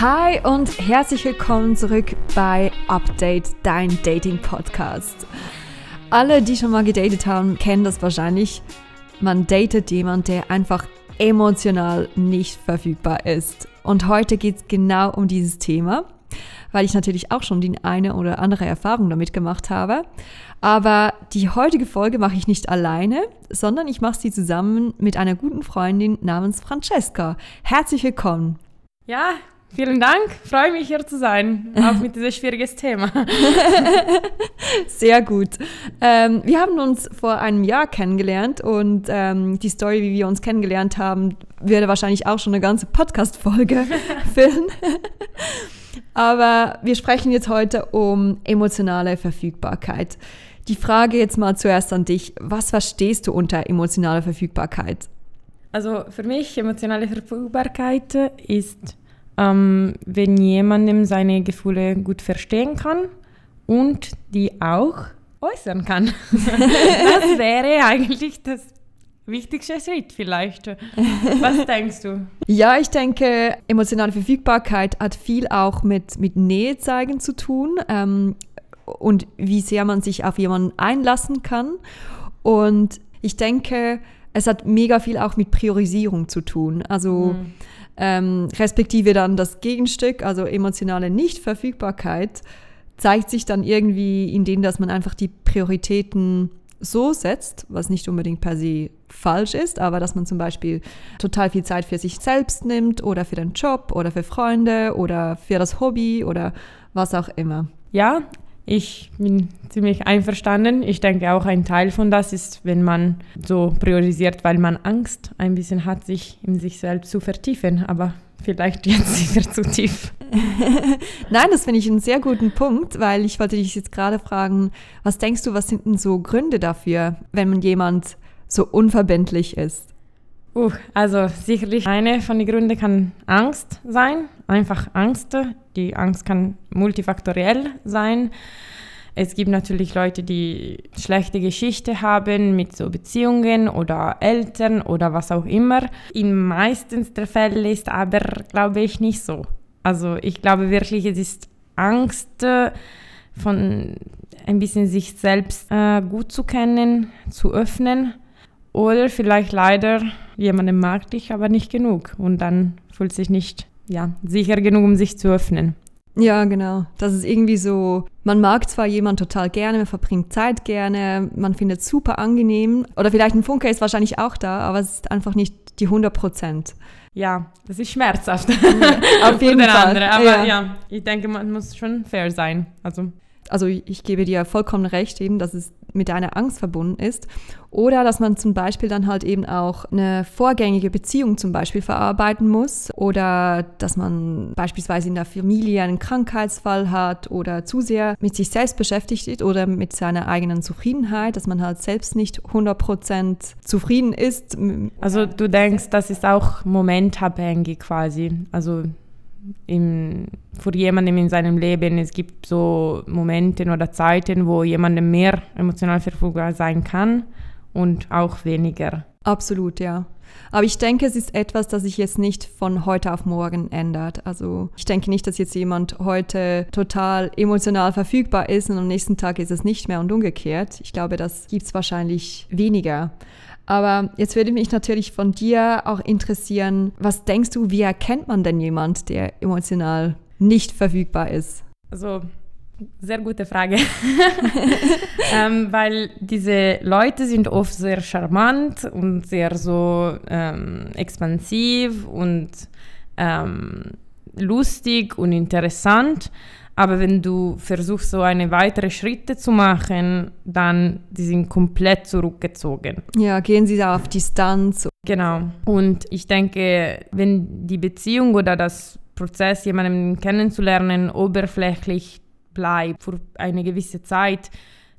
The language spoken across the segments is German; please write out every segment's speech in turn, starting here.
Hi und herzlich willkommen zurück bei Update, dein Dating-Podcast. Alle, die schon mal gedatet haben, kennen das wahrscheinlich. Man datet jemanden, der einfach emotional nicht verfügbar ist. Und heute geht es genau um dieses Thema, weil ich natürlich auch schon die eine oder andere Erfahrung damit gemacht habe. Aber die heutige Folge mache ich nicht alleine, sondern ich mache sie zusammen mit einer guten Freundin namens Francesca. Herzlich willkommen. Ja, Vielen Dank, freue mich hier zu sein, auch mit diesem schwieriges Thema. Sehr gut. Ähm, wir haben uns vor einem Jahr kennengelernt und ähm, die Story, wie wir uns kennengelernt haben, würde wahrscheinlich auch schon eine ganze Podcast-Folge füllen. Aber wir sprechen jetzt heute um emotionale Verfügbarkeit. Die Frage jetzt mal zuerst an dich. Was verstehst du unter emotionaler Verfügbarkeit? Also für mich emotionale Verfügbarkeit ist ähm, wenn jemandem seine Gefühle gut verstehen kann und die auch äußern kann. das wäre eigentlich das wichtigste Schritt vielleicht. Was denkst du? Ja, ich denke, emotionale Verfügbarkeit hat viel auch mit, mit Nähe zeigen zu tun ähm, und wie sehr man sich auf jemanden einlassen kann. Und ich denke, es hat mega viel auch mit Priorisierung zu tun. Also mhm ähm, respektive dann das Gegenstück, also emotionale Nichtverfügbarkeit, zeigt sich dann irgendwie in dem, dass man einfach die Prioritäten so setzt, was nicht unbedingt per se falsch ist, aber dass man zum Beispiel total viel Zeit für sich selbst nimmt oder für den Job oder für Freunde oder für das Hobby oder was auch immer. Ja, ich bin ziemlich einverstanden. Ich denke auch ein Teil von das ist, wenn man so priorisiert, weil man Angst ein bisschen hat, sich in sich selbst zu vertiefen. Aber vielleicht jetzt sicher zu tief. Nein, das finde ich einen sehr guten Punkt, weil ich wollte dich jetzt gerade fragen, was denkst du, was sind denn so Gründe dafür, wenn man jemand so unverbindlich ist? Uh, also sicherlich eine von den Gründen kann Angst sein, einfach Angst. Die Angst kann multifaktoriell sein. Es gibt natürlich Leute, die schlechte Geschichte haben mit so Beziehungen oder Eltern oder was auch immer. In meistens der Fälle ist aber, glaube ich, nicht so. Also ich glaube wirklich, es ist Angst von ein bisschen sich selbst äh, gut zu kennen, zu öffnen oder vielleicht leider jemanden mag dich, aber nicht genug. Und dann fühlt sich nicht ja, sicher genug, um sich zu öffnen. Ja, genau. Das ist irgendwie so, man mag zwar jemanden total gerne, man verbringt Zeit gerne, man findet es super angenehm. Oder vielleicht ein Funke ist wahrscheinlich auch da, aber es ist einfach nicht die 100 Prozent. Ja, das ist schmerzhaft. Auf jeden Fall. Andere. Aber ja. ja, ich denke, man muss schon fair sein. Also also ich gebe dir vollkommen recht, eben, dass es mit deiner Angst verbunden ist. Oder dass man zum Beispiel dann halt eben auch eine vorgängige Beziehung zum Beispiel verarbeiten muss. Oder dass man beispielsweise in der Familie einen Krankheitsfall hat oder zu sehr mit sich selbst beschäftigt ist oder mit seiner eigenen Zufriedenheit, dass man halt selbst nicht 100% zufrieden ist. Also du denkst, das ist auch momentabhängig quasi. Also im, für jemanden in seinem Leben. Es gibt so Momente oder Zeiten, wo jemandem mehr emotional verfügbar sein kann und auch weniger. Absolut, ja. Aber ich denke, es ist etwas, das sich jetzt nicht von heute auf morgen ändert. Also ich denke nicht, dass jetzt jemand heute total emotional verfügbar ist und am nächsten Tag ist es nicht mehr und umgekehrt. Ich glaube, das gibt es wahrscheinlich weniger. Aber jetzt würde mich natürlich von dir auch interessieren, was denkst du, wie erkennt man denn jemand, der emotional nicht verfügbar ist? Also sehr gute Frage, ähm, weil diese Leute sind oft sehr charmant und sehr so ähm, expansiv und ähm, lustig und interessant. Aber wenn du versuchst, so eine weitere Schritte zu machen, dann die sind komplett zurückgezogen. Ja, gehen sie da auf Distanz. Genau. Und ich denke, wenn die Beziehung oder das Prozess, jemanden kennenzulernen, oberflächlich bleibt für eine gewisse Zeit,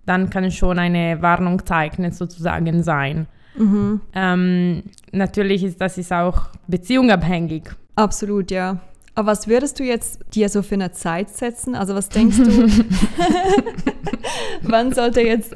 dann kann schon eine Warnung zeichnen sozusagen sein. Mhm. Ähm, natürlich ist das ist auch beziehungsabhängig. Absolut, ja. Aber was würdest du jetzt dir so für eine Zeit setzen? Also was denkst du, wann sollte jetzt,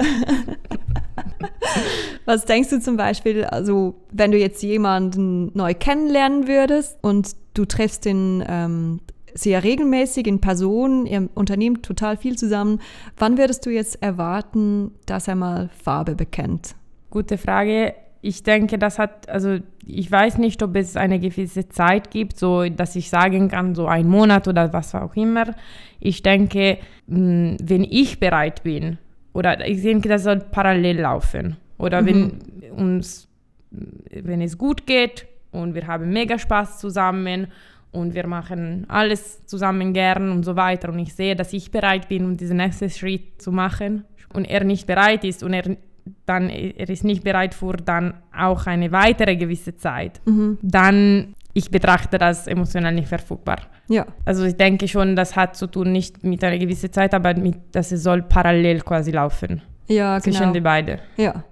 was denkst du zum Beispiel, also wenn du jetzt jemanden neu kennenlernen würdest und du triffst ihn ähm, sehr regelmäßig in Person, ihr unternehmt total viel zusammen. Wann würdest du jetzt erwarten, dass er mal Farbe bekennt? Gute Frage. Ich denke, das hat, also ich weiß nicht, ob es eine gewisse Zeit gibt, so dass ich sagen kann, so ein Monat oder was auch immer. Ich denke, hm, wenn ich bereit bin, oder ich denke, das soll parallel laufen. Oder mhm. wenn uns, wenn es gut geht und wir haben mega Spaß zusammen und wir machen alles zusammen gern und so weiter und ich sehe, dass ich bereit bin, um diesen nächsten Schritt zu machen und er nicht bereit ist und er dann er ist nicht bereit für dann auch eine weitere gewisse Zeit, mhm. dann ich betrachte das emotional nicht verfügbar. Ja. Also ich denke schon, das hat zu tun nicht mit einer gewissen Zeit, aber mit, dass es soll parallel quasi laufen. Ja, zwischen genau. die beiden. Ja.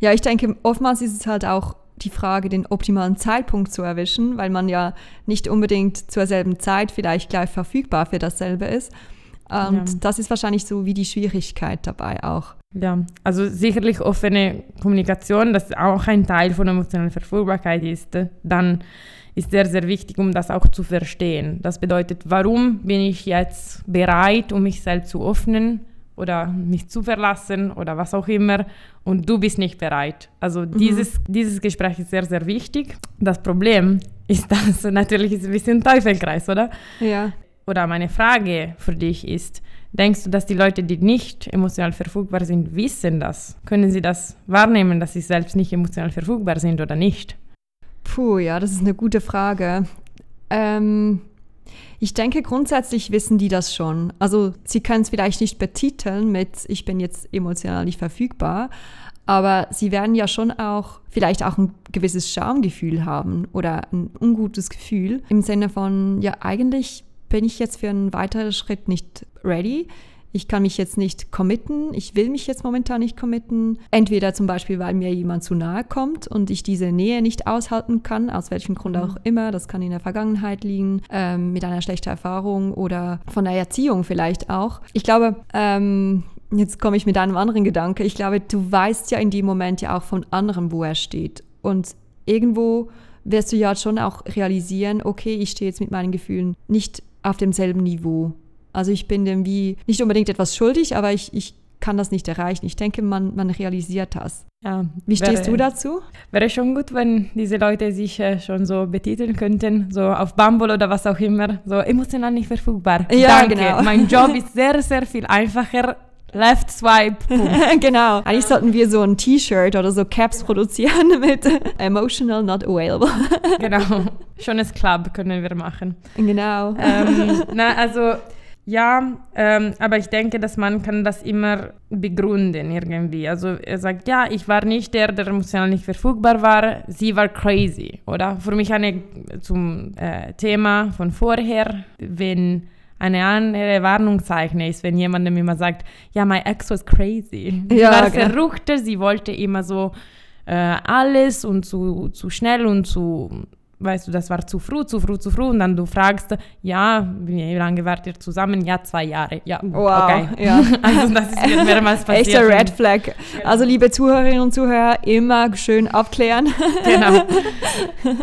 Ja, ich denke, oftmals ist es halt auch die Frage, den optimalen Zeitpunkt zu erwischen, weil man ja nicht unbedingt zur selben Zeit vielleicht gleich verfügbar für dasselbe ist. Und ja. das ist wahrscheinlich so wie die Schwierigkeit dabei auch. Ja, also sicherlich offene Kommunikation, das auch ein Teil von emotionaler Verfügbarkeit ist, dann ist sehr, sehr wichtig, um das auch zu verstehen. Das bedeutet, warum bin ich jetzt bereit, um mich selbst zu öffnen oder mich zu verlassen oder was auch immer und du bist nicht bereit. Also mhm. dieses, dieses Gespräch ist sehr, sehr wichtig. Das Problem ist, dass natürlich ist ein bisschen Teufelkreis, oder? Ja. Oder meine Frage für dich ist, denkst du, dass die Leute, die nicht emotional verfügbar sind, wissen das? Können sie das wahrnehmen, dass sie selbst nicht emotional verfügbar sind oder nicht? Puh, ja, das ist eine gute Frage. Ähm, ich denke, grundsätzlich wissen die das schon. Also sie können es vielleicht nicht betiteln mit, ich bin jetzt emotional nicht verfügbar, aber sie werden ja schon auch vielleicht auch ein gewisses Schamgefühl haben oder ein ungutes Gefühl im Sinne von, ja, eigentlich bin ich jetzt für einen weiteren Schritt nicht ready ich kann mich jetzt nicht committen, ich will mich jetzt momentan nicht committen. Entweder zum Beispiel, weil mir jemand zu nahe kommt und ich diese Nähe nicht aushalten kann, aus welchem Grund mhm. auch immer. Das kann in der Vergangenheit liegen, ähm, mit einer schlechten Erfahrung oder von der Erziehung vielleicht auch. Ich glaube, ähm, jetzt komme ich mit einem anderen Gedanke. Ich glaube, du weißt ja in dem Moment ja auch von anderen, wo er steht. Und irgendwo wirst du ja schon auch realisieren, okay, ich stehe jetzt mit meinen Gefühlen nicht auf demselben Niveau. Also ich bin dem wie nicht unbedingt etwas schuldig, aber ich, ich kann das nicht erreichen. Ich denke, man, man realisiert das. Ja, wie stehst wäre, du dazu? Wäre schon gut, wenn diese Leute sich äh, schon so betiteln könnten, so auf Bumble oder was auch immer, so emotional nicht verfügbar. Ja, Danke. genau. Mein Job ist sehr, sehr viel einfacher. Left Swipe. genau. Eigentlich sollten wir so ein T-Shirt oder so Caps produzieren mit Emotional Not Available. genau. Schönes Club können wir machen. Genau. Ähm, na, also ja, ähm, aber ich denke, dass man kann das immer begründen irgendwie. Also er sagt, ja, ich war nicht der, der emotional nicht verfügbar war, sie war crazy, oder? Für mich eine zum äh, Thema von vorher, wenn eine andere Warnungszeichen ist, wenn jemandem immer sagt, ja, my ex was crazy. Sie ja, war genau. verrückter, sie wollte immer so äh, alles und zu, zu schnell und zu weißt du, das war zu früh, zu früh, zu früh. Und dann du fragst, ja, wie lange wart ihr zusammen? Ja, zwei Jahre. Ja, wow, okay. Ja. also das ist mir mehrmals passiert. Echter Red Flag. Also liebe Zuhörerinnen und Zuhörer, immer schön aufklären. genau.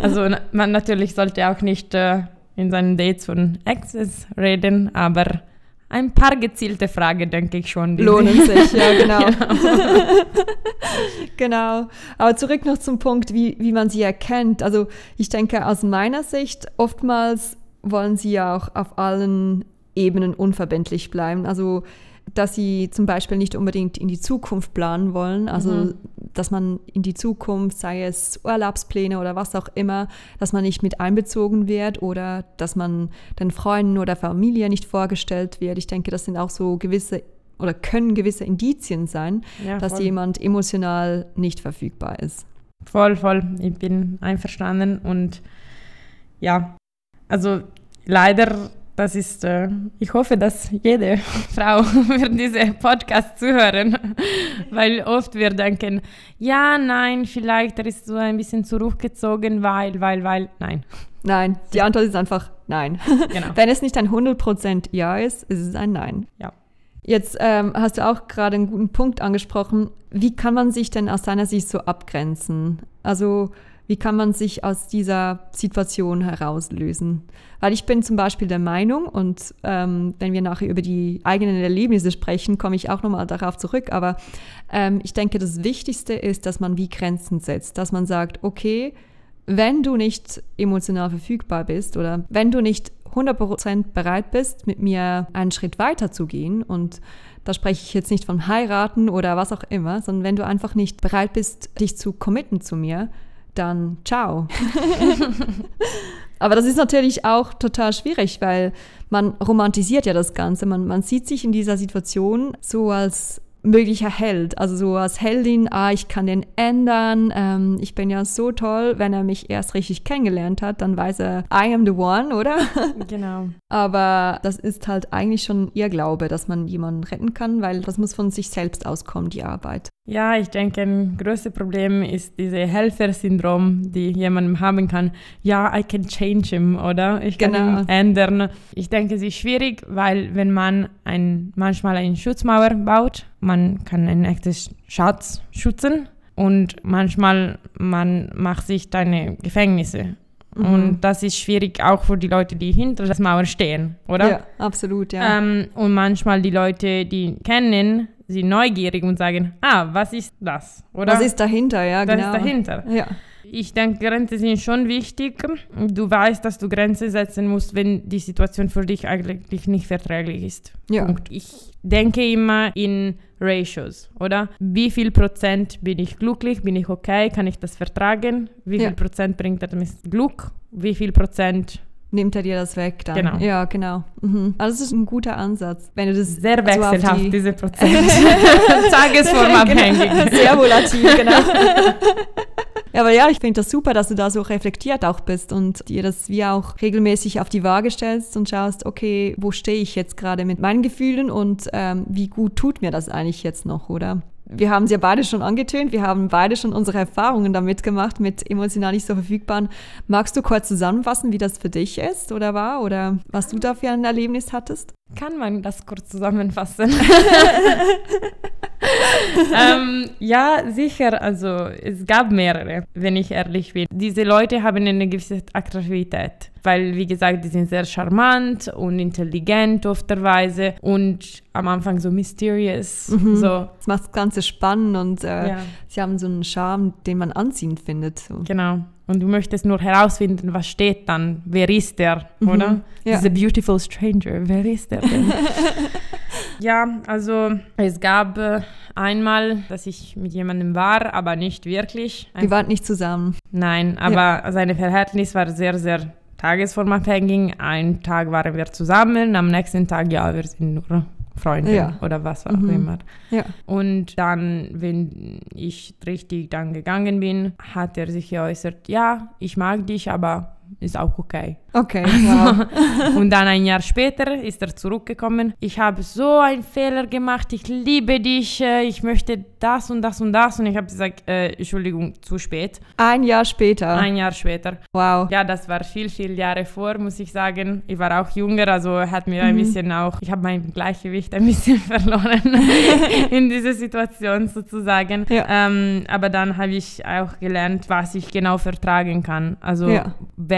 Also man natürlich sollte auch nicht äh, in seinen Dates von Exes reden, aber ein paar gezielte Fragen, denke ich schon. Lohnen sich, ja, genau. genau. genau. Aber zurück noch zum Punkt, wie, wie man sie erkennt. Also ich denke, aus meiner Sicht, oftmals wollen sie ja auch auf allen Ebenen unverbindlich bleiben. Also dass sie zum Beispiel nicht unbedingt in die Zukunft planen wollen, also mhm. dass man in die Zukunft, sei es Urlaubspläne oder was auch immer, dass man nicht mit einbezogen wird oder dass man den Freunden oder Familie nicht vorgestellt wird. Ich denke, das sind auch so gewisse oder können gewisse Indizien sein, ja, dass jemand emotional nicht verfügbar ist. Voll, voll. Ich bin einverstanden und ja, also leider das ist, äh, ich hoffe, dass jede Frau wird diese Podcast zuhören, weil oft wir denken, ja, nein, vielleicht er ist so ein bisschen zurückgezogen, weil, weil, weil, nein. Nein, die Antwort ist einfach nein. Genau. Wenn es nicht ein 100% Ja ist, ist es ein Nein. Ja. Jetzt ähm, hast du auch gerade einen guten Punkt angesprochen. Wie kann man sich denn aus deiner Sicht so abgrenzen? Also Wie kann man sich aus dieser Situation herauslösen? Weil ich bin zum Beispiel der Meinung, und ähm, wenn wir nachher über die eigenen Erlebnisse sprechen, komme ich auch nochmal darauf zurück, aber ähm, ich denke, das Wichtigste ist, dass man wie Grenzen setzt, dass man sagt, okay, wenn du nicht emotional verfügbar bist oder wenn du nicht 100% bereit bist, mit mir einen Schritt weiter zu gehen und da spreche ich jetzt nicht von heiraten oder was auch immer, sondern wenn du einfach nicht bereit bist, dich zu committen zu mir, dann ciao. Aber das ist natürlich auch total schwierig, weil man romantisiert ja das Ganze. Man, man sieht sich in dieser Situation so als möglicher Held. Also so als Heldin, ah, ich kann den ändern, ähm, ich bin ja so toll. Wenn er mich erst richtig kennengelernt hat, dann weiß er, I am the one, oder? Genau. Aber das ist halt eigentlich schon ihr Glaube, dass man jemanden retten kann, weil das muss von sich selbst auskommen, die Arbeit. Ja, ich denke, ein größtes Problem ist dieses Helfer-Syndrom, die jemandem haben kann. Ja, I can change him, oder? Ich kann Genau. ihn ändern. Ich denke, es ist schwierig, weil wenn man ein, manchmal eine Schutzmauer baut, man kann einen echten Schatz schützen und manchmal man macht sich deine Gefängnisse. Mhm. Und das ist schwierig auch für die Leute, die hinter der Mauer stehen, oder? Ja, absolut, ja. Ähm, und manchmal die Leute, die kennen, sind neugierig und sagen, ah, was ist das? Oder was ist dahinter, ja, das genau. ist dahinter? Ja. Ich denke, Grenzen sind schon wichtig. Du weißt, dass du Grenzen setzen musst, wenn die Situation für dich eigentlich nicht verträglich ist. Ja. Punkt. Ich denke immer in Ratios, oder? Wie viel Prozent bin ich glücklich? Bin ich okay? Kann ich das vertragen? Wie Ja. viel Prozent bringt das Glück? Wie viel Prozent Nimmt er dir das weg dann? Genau. Ja, genau. Mhm. Also das ist ein guter Ansatz. Wenn du das sehr so wechselhaft, die- diese Prozent. Tagesformabhängig. Sehr volatil, genau. ja, aber ja, ich finde das super, dass du da so reflektiert auch bist und dir das wie auch regelmäßig auf die Waage stellst und schaust, okay, wo stehe ich jetzt gerade mit meinen Gefühlen und ähm, wie gut tut mir das eigentlich jetzt noch, oder? Wir haben es ja beide schon angetönt, wir haben beide schon unsere Erfahrungen damit gemacht, mit emotional nicht so verfügbaren. Magst du kurz zusammenfassen, wie das für dich ist oder war oder was du da für ein Erlebnis hattest? Kann man das kurz zusammenfassen? ähm, ja, sicher. Also es gab mehrere, wenn ich ehrlich bin. Diese Leute haben eine gewisse Attraktivität, weil wie gesagt, die sind sehr charmant und intelligent oftweise und am Anfang so mysterious. So, Das macht das Ganze spannend und äh, Ja. sie haben so einen Charme, den man anziehend findet. So. genau. Und du möchtest nur herausfinden, was steht dann, wer ist der, oder? Mhm. Ja. Diese beautiful stranger, wer ist der denn? ja, also es gab äh, einmal, dass ich mit jemandem war, aber nicht wirklich. Wir waren nicht zusammen. Nein, aber seine Verhältnis war sehr, sehr tagesformabhängig. Einen Tag waren wir zusammen, am nächsten Tag, ja, wir sind nur Freunde Ja. oder was auch Mhm. immer. Ja. Und dann, wenn ich richtig dann gegangen bin, hat er sich geäußert, ja, ich mag dich, aber ist auch okay. Okay, wow. Und dann ein Jahr später ist er zurückgekommen. Ich habe so einen Fehler gemacht. Ich liebe dich. äh, Ich möchte das und das und das. Und ich habe gesagt, äh, Entschuldigung, zu spät. Ein Jahr später. Ein Jahr später. Wow. Ja, das war viel, viel Jahre vor, muss ich sagen. Ich war auch jünger, also hat mir ein bisschen auch, ich habe mein Gleichgewicht ein bisschen verloren in dieser Situation sozusagen. Ja. Ähm, aber dann habe ich auch gelernt, was ich genau vertragen kann. Also Ja.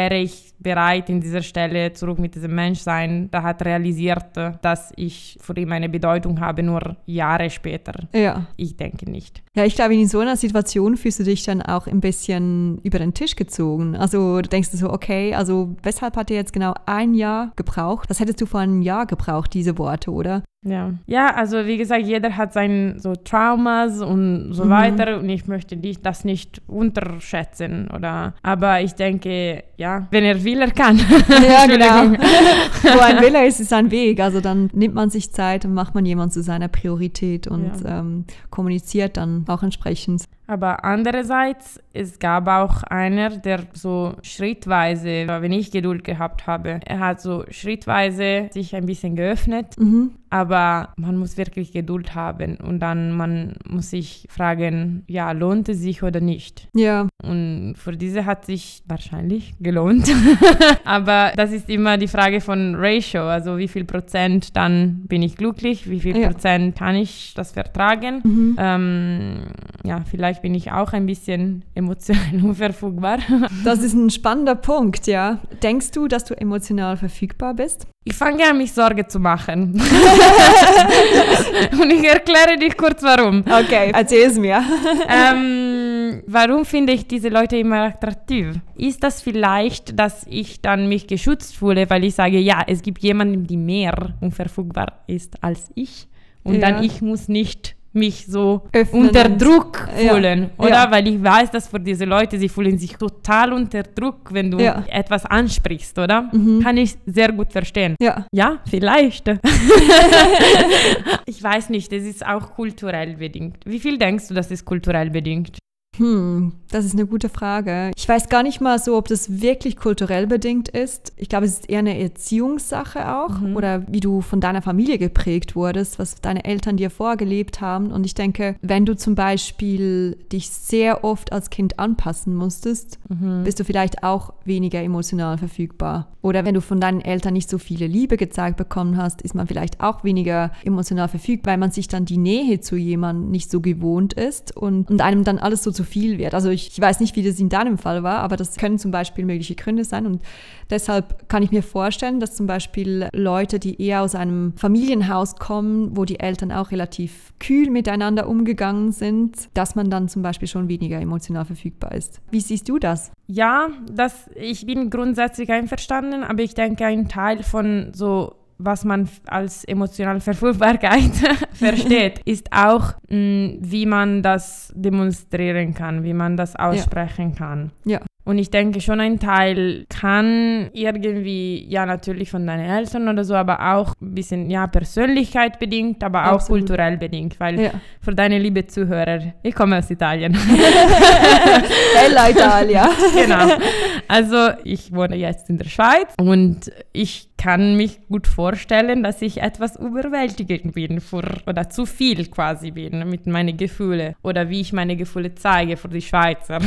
Wäre ich bereit, in dieser Stelle zurück mit diesem Mensch sein, da hat realisiert, dass ich für ihn eine Bedeutung habe, nur Jahre später. Ja. Ich denke nicht. Ja, ich glaube, in so einer Situation fühlst du dich dann auch ein bisschen über den Tisch gezogen. Also du denkst du so, okay, also weshalb hat er jetzt genau ein Jahr gebraucht? Das hättest du vor einem Jahr gebraucht, diese Worte, oder? Ja. ja, also wie gesagt, jeder hat seine so Traumas und so Mhm. weiter und ich möchte die, das nicht unterschätzen oder aber ich denke, ja, wenn er will, er kann. Ja, genau. Wo ein Wille ist, ist ein Weg. Also dann nimmt man sich Zeit und macht man jemand zu seiner Priorität und Ja. ähm, kommuniziert dann auch entsprechend. Aber andererseits, es gab auch einer, der so schrittweise, wenn ich Geduld gehabt habe, er hat so schrittweise sich ein bisschen geöffnet, Mhm. aber man muss wirklich Geduld haben und dann man muss sich fragen, ja, lohnt es sich oder nicht? Ja, Und für diese hat sich wahrscheinlich gelohnt. Aber das ist immer die Frage von Ratio, also wie viel Prozent dann bin ich glücklich, wie viel Ja. Prozent kann ich das vertragen. Mhm. Ähm, ja, vielleicht vielleicht bin ich auch ein bisschen emotional unverfügbar. Das ist ein spannender Punkt, ja. Denkst du, dass du emotional verfügbar bist? Ich fange an, mich Sorge zu machen. Und ich erkläre dich kurz warum. Okay, erzähl es mir. ähm, warum finde ich diese Leute immer attraktiv? Ist das vielleicht, dass ich dann mich geschützt fühle, weil ich sage, ja, es gibt jemanden, der mehr unverfügbar ist als ich und ja. dann ich muss nicht mich so Öffnen unter Druck fühlen, ja. oder? Ja. Weil ich weiß, dass für diese Leute, sie fühlen sich total unter Druck, wenn du ja. etwas ansprichst, oder? Mhm. Kann ich sehr gut verstehen. Ja. Ja, vielleicht. ich weiß nicht, es ist auch kulturell bedingt. Wie viel denkst du, das ist kulturell bedingt? Hm, das ist eine gute Frage. Ich weiß gar nicht mal so, ob das wirklich kulturell bedingt ist. Ich glaube, es ist eher eine Erziehungssache auch mhm. oder wie du von deiner Familie geprägt wurdest, was deine Eltern dir vorgelebt haben. Und ich denke, wenn du zum Beispiel dich sehr oft als Kind anpassen musstest, mhm. bist du vielleicht auch weniger emotional verfügbar. Oder wenn du von deinen Eltern nicht so viele Liebe gezeigt bekommen hast, ist man vielleicht auch weniger emotional verfügbar, weil man sich dann die Nähe zu jemandem nicht so gewohnt ist und, und einem dann alles so zu viel wird. Also ich, ich weiß nicht, wie das in deinem Fall war, aber das können zum Beispiel mögliche Gründe sein. Und deshalb kann ich mir vorstellen, dass zum Beispiel Leute, die eher aus einem Familienhaus kommen, wo die Eltern auch relativ kühl miteinander umgegangen sind, dass man dann zum Beispiel schon weniger emotional verfügbar ist. Wie siehst du das? Ja, das, ich bin grundsätzlich einverstanden, aber ich denke, ein Teil von so was man als emotionale Verfügbarkeit versteht, ist auch, mh, mm, wie man das demonstrieren kann, wie man das aussprechen ja. kann. Ja. Und ich denke schon ein Teil kann irgendwie, ja natürlich von deinen Eltern oder so, aber auch ein bisschen, ja, Persönlichkeit bedingt, aber Absolut. auch kulturell bedingt, weil ja. für deine liebe Zuhörer, ich komme aus Italien. Bella Italia. genau. Also ich wohne jetzt in der Schweiz und ich kann mich gut vorstellen, dass ich etwas überwältigend bin für, oder zu viel quasi bin mit meinen Gefühlen oder wie ich meine Gefühle zeige für die Schweizer.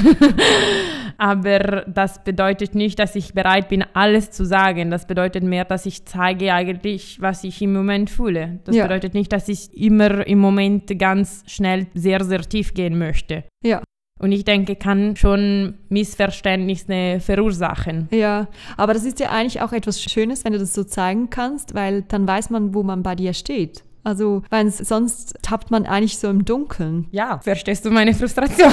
Aber das bedeutet nicht, dass ich bereit bin, alles zu sagen. Das bedeutet mehr, dass ich zeige eigentlich, was ich im Moment fühle. Das ja. bedeutet nicht, dass ich immer im Moment ganz schnell sehr, sehr tief gehen möchte. Ja. Und ich denke, kann schon Missverständnisse verursachen. Ja, aber das ist ja eigentlich auch etwas Schönes, wenn du das so zeigen kannst, weil dann weiß man, wo man bei dir steht. Also, weil sonst tappt man eigentlich so im Dunkeln. Ja, verstehst du meine Frustration?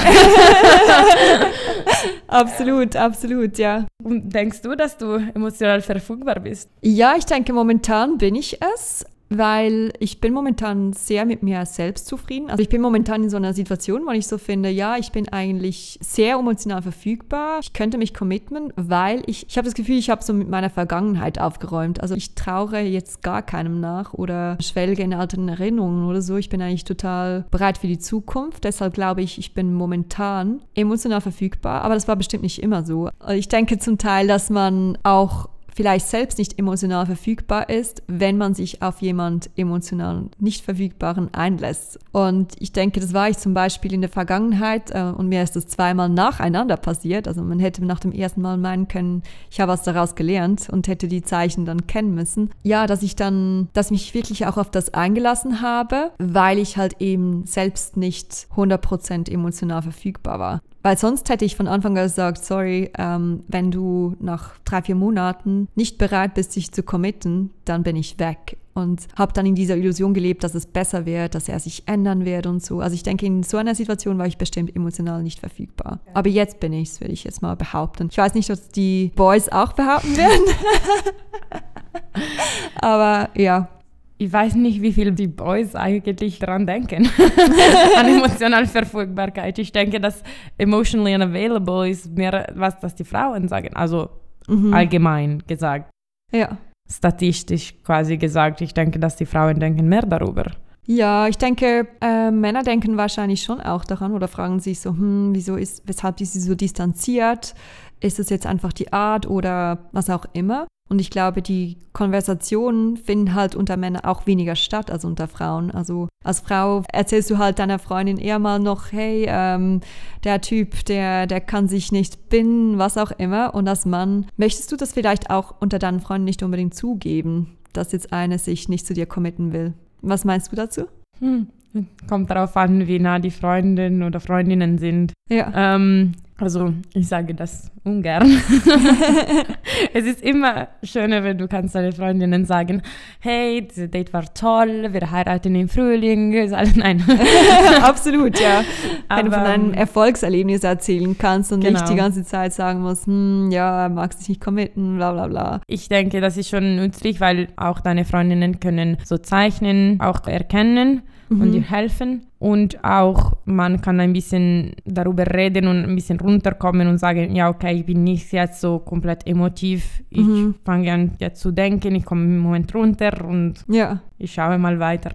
absolut, absolut, ja. Und denkst du, dass du emotional verfügbar bist? Ja, ich denke, momentan bin ich es weil ich bin momentan sehr mit mir selbst zufrieden. Also ich bin momentan in so einer Situation, wo ich so finde, ja, ich bin eigentlich sehr emotional verfügbar. Ich könnte mich committen, weil ich, ich habe das Gefühl, ich habe so mit meiner Vergangenheit aufgeräumt. Also ich traure jetzt gar keinem nach oder schwelge in alten Erinnerungen oder so. Ich bin eigentlich total bereit für die Zukunft. Deshalb glaube ich, ich bin momentan emotional verfügbar. Aber das war bestimmt nicht immer so. Ich denke zum Teil, dass man auch vielleicht selbst nicht emotional verfügbar ist, wenn man sich auf jemand emotional nicht verfügbaren einlässt. Und ich denke, das war ich zum Beispiel in der Vergangenheit äh, und mir ist das zweimal nacheinander passiert. Also man hätte nach dem ersten Mal meinen können, ich habe was daraus gelernt und hätte die Zeichen dann kennen müssen. Ja, dass ich dann, dass mich wirklich auch auf das eingelassen habe, weil ich halt eben selbst nicht 100% emotional verfügbar war. Weil sonst hätte ich von Anfang an gesagt, sorry, ähm, wenn du nach drei, vier Monaten nicht bereit bist, dich zu committen, dann bin ich weg. Und habe dann in dieser Illusion gelebt, dass es besser wird, dass er sich ändern wird und so. Also ich denke, in so einer Situation war ich bestimmt emotional nicht verfügbar. Aber jetzt bin ich es, würde ich jetzt mal behaupten. Ich weiß nicht, ob die Boys auch behaupten werden. Aber ja, ich weiß nicht, wie viel die Boys eigentlich daran denken, an emotionale Verfügbarkeit. Ich denke, dass emotionally unavailable ist mehr was, das die Frauen sagen, also mhm. allgemein gesagt. Ja. Statistisch quasi gesagt, ich denke, dass die Frauen denken mehr darüber. Ja, ich denke, äh, Männer denken wahrscheinlich schon auch daran oder fragen sich so, hm, wieso ist, weshalb ist sie so distanziert? Ist es jetzt einfach die Art oder was auch immer? Und ich glaube, die Konversationen finden halt unter Männern auch weniger statt als unter Frauen. Also als Frau erzählst du halt deiner Freundin eher mal noch, hey, ähm, der Typ, der, der kann sich nicht binden, was auch immer. Und als Mann möchtest du das vielleicht auch unter deinen Freunden nicht unbedingt zugeben, dass jetzt eine sich nicht zu dir committen will. Was meinst du dazu? Hm. kommt darauf an, wie nah die Freundinnen oder Freundinnen sind. Ja. Ähm, also ich sage das ungern. es ist immer schöner, wenn du kannst deinen Freundinnen sagen, hey, dieses Date war toll, wir heiraten im Frühling. Nein. Absolut, ja. Aber, wenn du von einem Erfolgserlebnis erzählen kannst und Genau. nicht die ganze Zeit sagen musst, hm, ja, magst dich nicht committen, bla bla bla. Ich denke, das ist schon nützlich, weil auch deine Freundinnen können so Zeichnen auch erkennen und dir helfen. Und auch man kann ein bisschen darüber reden und ein bisschen runterkommen und sagen, ja, okay, ich bin nicht jetzt so komplett emotiv. Ich Mhm. fange an jetzt zu denken, ich komme im Moment runter und Ja. ich schaue mal weiter.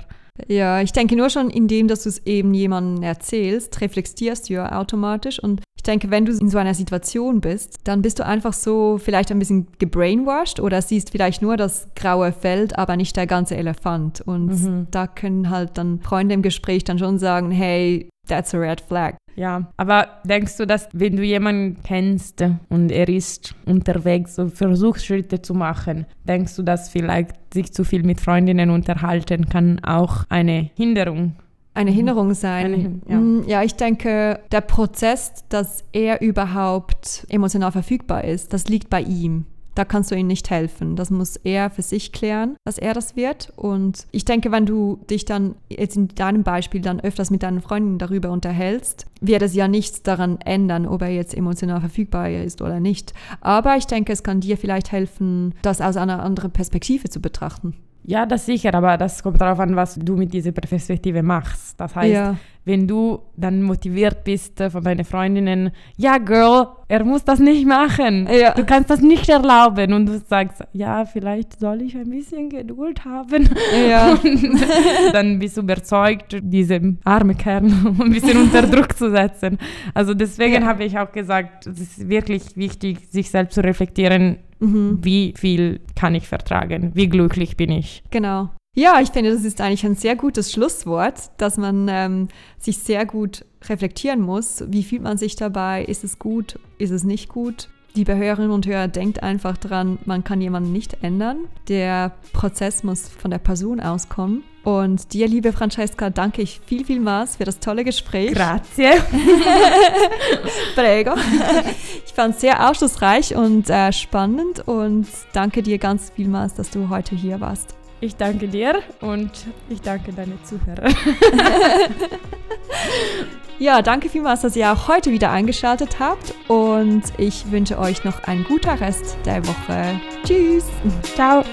Ja, ich denke nur schon, indem dass du es eben jemandem erzählst, reflektierst du ja automatisch. Und ich denke, wenn du in so einer Situation bist, dann bist du einfach so vielleicht ein bisschen gebrainwashed oder siehst vielleicht nur das graue Feld, aber nicht der ganze Elefant. Und Mhm. da können halt dann Freunde im Gespräch dann schon sagen, hey, that's a red flag. Ja, aber denkst du, dass wenn du jemanden kennst und er ist unterwegs und versucht Schritte zu machen, denkst du, dass vielleicht sich zu viel mit Freundinnen unterhalten kann auch eine Hinderung? Eine Hinderung sein. Eine ja. Mm, ja, ich denke, der Prozess, dass er überhaupt emotional verfügbar ist, das liegt bei ihm. Da kannst du ihm nicht helfen. Das muss er für sich klären, dass er das wird. Und ich denke, wenn du dich dann jetzt in deinem Beispiel dann öfters mit deinen Freunden darüber unterhältst, wird es ja nichts daran ändern, ob er jetzt emotional verfügbar ist oder nicht. Aber ich denke, es kann dir vielleicht helfen, das aus einer anderen Perspektive zu betrachten. Ja, das sicher, aber das kommt darauf an, was du mit dieser Perspektive machst. Das heißt, Ja. wenn du dann motiviert bist äh, von deinen Freundinnen, ja, Girl, er muss das nicht machen. Ja. Du kannst das nicht erlauben. Und du sagst, ja, vielleicht soll ich ein bisschen Geduld haben. Ja. Und dann bist du überzeugt, diesen armen Kerl ein bisschen unter Druck zu setzen. Also deswegen habe ich auch gesagt, es ist wirklich wichtig, sich selbst zu reflektieren, Mhm. wie viel kann ich vertragen, wie glücklich bin ich. Genau. Ja, ich finde, das ist eigentlich ein sehr gutes Schlusswort, dass man ähm, sich sehr gut reflektieren muss. Wie fühlt man sich dabei? Ist es gut? Ist es nicht gut? Liebe Hörerinnen und Hörer, denkt einfach dran, man kann jemanden nicht ändern. Der Prozess muss von der Person auskommen. Und dir, liebe Francesca, danke ich viel, vielmals für das tolle Gespräch. Grazie. Prego. Ich fand es sehr aufschlussreich und äh, spannend und danke dir ganz vielmals, dass du heute hier warst. Ich danke dir und ich danke deine Zuhörer. Ja, danke vielmals, dass ihr auch heute wieder eingeschaltet habt und ich wünsche euch noch einen guten Rest der Woche. Tschüss! Ciao.